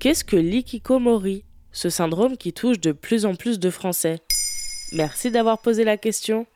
Qu'est-ce que l'ikikomori? Ce syndrome qui touche de plus en plus de Français. Merci d'avoir posé la question.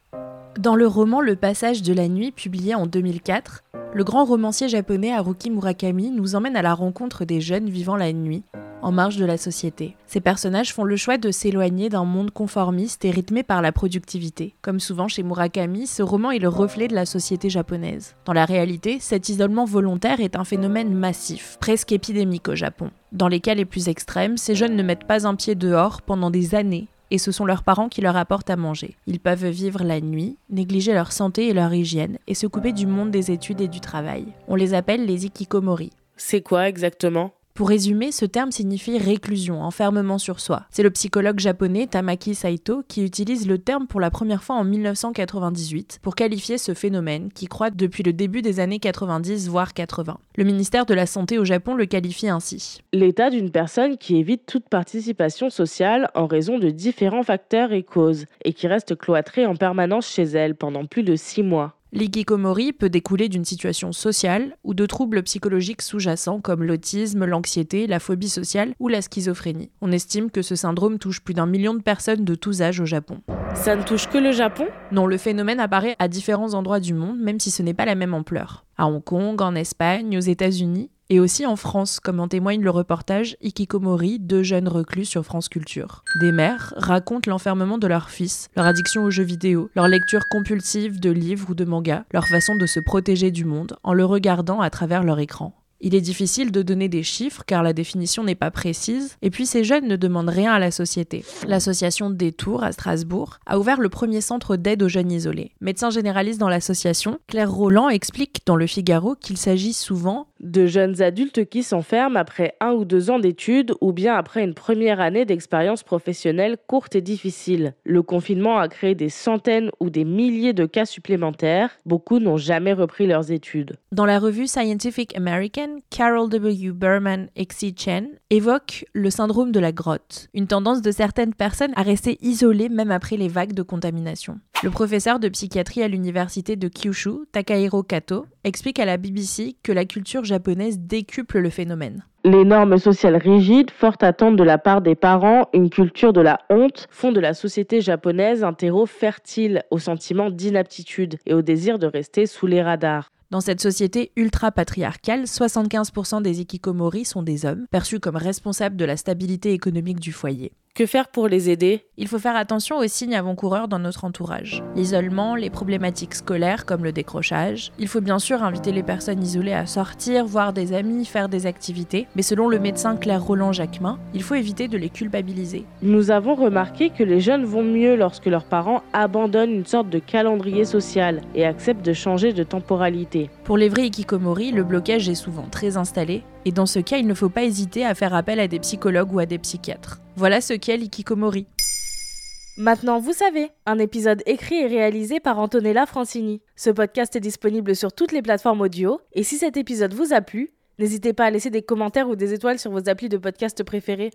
Dans le roman Le passage de la nuit, publié en 2004, le grand romancier japonais Haruki Murakami nous emmène à la rencontre des jeunes vivant la nuit, en marge de la société. Ces personnages font le choix de s'éloigner d'un monde conformiste et rythmé par la productivité. Comme souvent chez Murakami, ce roman est le reflet de la société japonaise. Dans la réalité, cet isolement volontaire est un phénomène massif, presque épidémique au Japon. Dans les cas les plus extrêmes, ces jeunes ne mettent pas un pied dehors pendant des années et ce sont leurs parents qui leur apportent à manger. Ils peuvent vivre la nuit, négliger leur santé et leur hygiène, et se couper du monde des études et du travail. On les appelle les ikikomori. C'est quoi exactement? Pour résumer, ce terme signifie réclusion, enfermement sur soi. C'est le psychologue japonais Tamaki Saito qui utilise le terme pour la première fois en 1998 pour qualifier ce phénomène qui croît depuis le début des années 90 voire 80. Le ministère de la Santé au Japon le qualifie ainsi. L'état d'une personne qui évite toute participation sociale en raison de différents facteurs et causes et qui reste cloîtrée en permanence chez elle pendant plus de six mois. L'ikikomori peut découler d'une situation sociale ou de troubles psychologiques sous-jacents comme l'autisme, l'anxiété, la phobie sociale ou la schizophrénie. On estime que ce syndrome touche plus d'un million de personnes de tous âges au Japon. Ça ne touche que le Japon? Non, le phénomène apparaît à différents endroits du monde, même si ce n'est pas la même ampleur. À Hong Kong, en Espagne, aux États-Unis, et aussi en France, comme en témoigne le reportage Ikikomori, deux jeunes reclus sur France Culture. Des mères racontent l'enfermement de leur fils, leur addiction aux jeux vidéo, leur lecture compulsive de livres ou de mangas, leur façon de se protéger du monde en le regardant à travers leur écran. Il est difficile de donner des chiffres car la définition n'est pas précise, et puis ces jeunes ne demandent rien à la société. L'association Détour à Strasbourg a ouvert le premier centre d'aide aux jeunes isolés. Médecin généraliste dans l'association, Claire Roland explique dans Le Figaro qu'il s'agit souvent de jeunes adultes qui s'enferment après un ou deux ans d'études ou bien après une première année d'expérience professionnelle courte et difficile. Le confinement a créé des centaines ou des milliers de cas supplémentaires. Beaucoup n'ont jamais repris leurs études. Dans la revue Scientific American, Carol W. Berman et Xi Chen évoquent le syndrome de la grotte, une tendance de certaines personnes à rester isolées même après les vagues de contamination. Le professeur de psychiatrie à l'université de Kyushu, Takahiro Kato, explique à la BBC que la culture japonaise décuple le phénomène. Les normes sociales rigides, fortes attentes de la part des parents, une culture de la honte font de la société japonaise un terreau fertile au sentiment d'inaptitude et au désir de rester sous les radars. Dans cette société ultra-patriarcale, 75% des ikikomori sont des hommes, perçus comme responsables de la stabilité économique du foyer. Que faire pour les aider? Il faut faire attention aux signes avant-coureurs dans notre entourage. L'isolement, les problématiques scolaires comme le décrochage. Il faut bien sûr inviter les personnes isolées à sortir, voir des amis, faire des activités, mais selon le médecin Claire Roland Jacquemin, il faut éviter de les culpabiliser. Nous avons remarqué que les jeunes vont mieux lorsque leurs parents abandonnent une sorte de calendrier social et acceptent de changer de temporalité. Pour les vrais ikikomori, le blocage est souvent très installé, et dans ce cas, il ne faut pas hésiter à faire appel à des psychologues ou à des psychiatres. Voilà ce qu'est l'ikikomori. Maintenant, vous savez, un épisode écrit et réalisé par Antonella Francini. Ce podcast est disponible sur toutes les plateformes audio, et si cet épisode vous a plu, n'hésitez pas à laisser des commentaires ou des étoiles sur vos applis de podcast préférés.